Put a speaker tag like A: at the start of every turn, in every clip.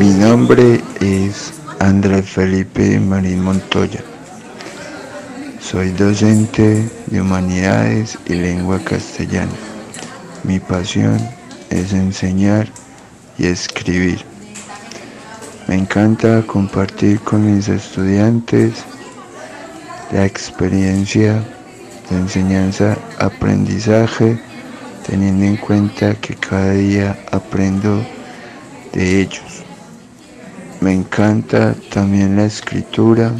A: Mi nombre es Andrés Felipe Marín Montoya. Soy docente de Humanidades y Lengua Castellana. Mi pasión es enseñar y escribir. Me encanta compartir con mis estudiantes la experiencia de enseñanza-aprendizaje, teniendo en cuenta que cada día aprendo de ellos. Me encanta también la escritura,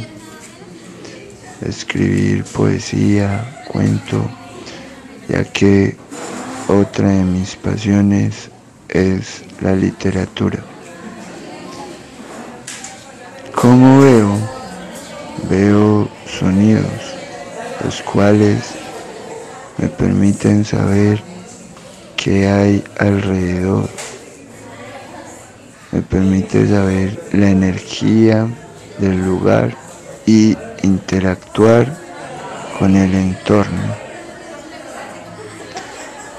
A: escribir poesía, cuento, ya que otra de mis pasiones es la literatura. ¿Cómo veo? Veo sonidos, los cuales me permiten saber qué hay alrededor. Me permite saber la energía del lugar y interactuar con el entorno.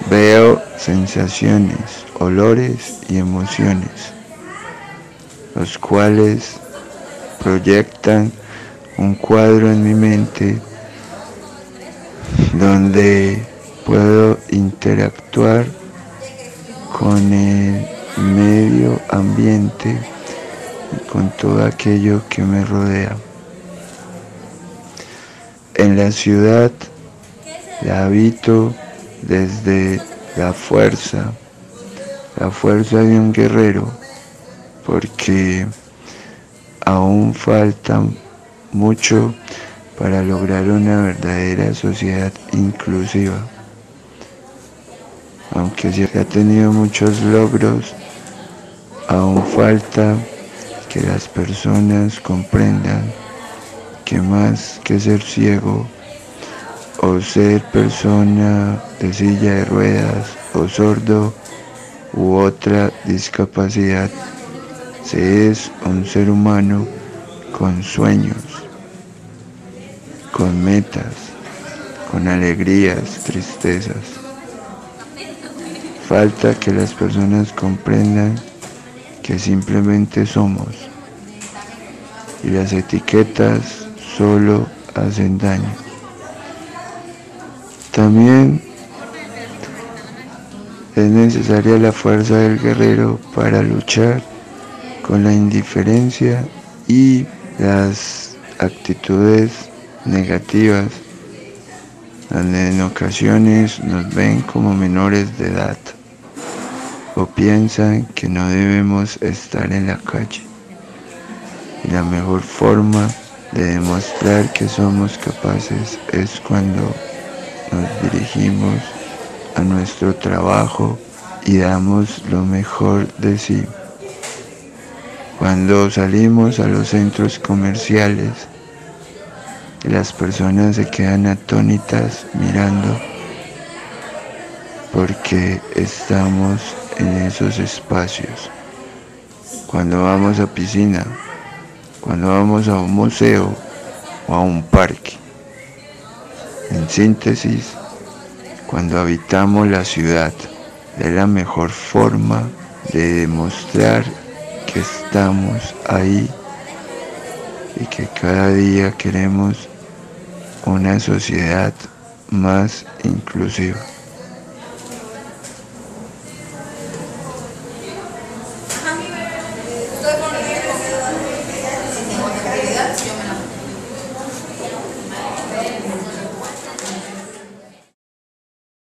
A: Veo sensaciones, olores y emociones, los cuales proyectan un cuadro en mi mente donde puedo interactuar con el medio ambiente y con todo aquello que me rodea. En la ciudad la habito desde la fuerza, la fuerza de un guerrero, porque aún falta mucho para lograr una verdadera sociedad inclusiva. Aunque se ha tenido muchos logros, aún falta que las personas comprendan que más que ser ciego o ser persona de silla de ruedas o sordo u otra discapacidad, se es un ser humano con sueños, con metas, con alegrías, tristezas. Falta que las personas comprendan que simplemente somos. Y las etiquetas solo hacen daño. También es necesaria la fuerza del guerrero para luchar con la indiferencia y las actitudes negativas, donde en ocasiones nos ven como menores de edad o piensan que no debemos estar en la calle. Y la mejor forma de demostrar que somos capaces es cuando nos dirigimos a nuestro trabajo y damos lo mejor de sí. Cuando salimos a los centros comerciales, las personas se quedan atónitas mirando porque estamos en esos espacios. Cuando vamos a piscina, cuando vamos a un museo o a un parque. En síntesis, cuando habitamos la ciudad, de la mejor forma de demostrar que estamos ahí y que cada día queremos una sociedad más inclusiva.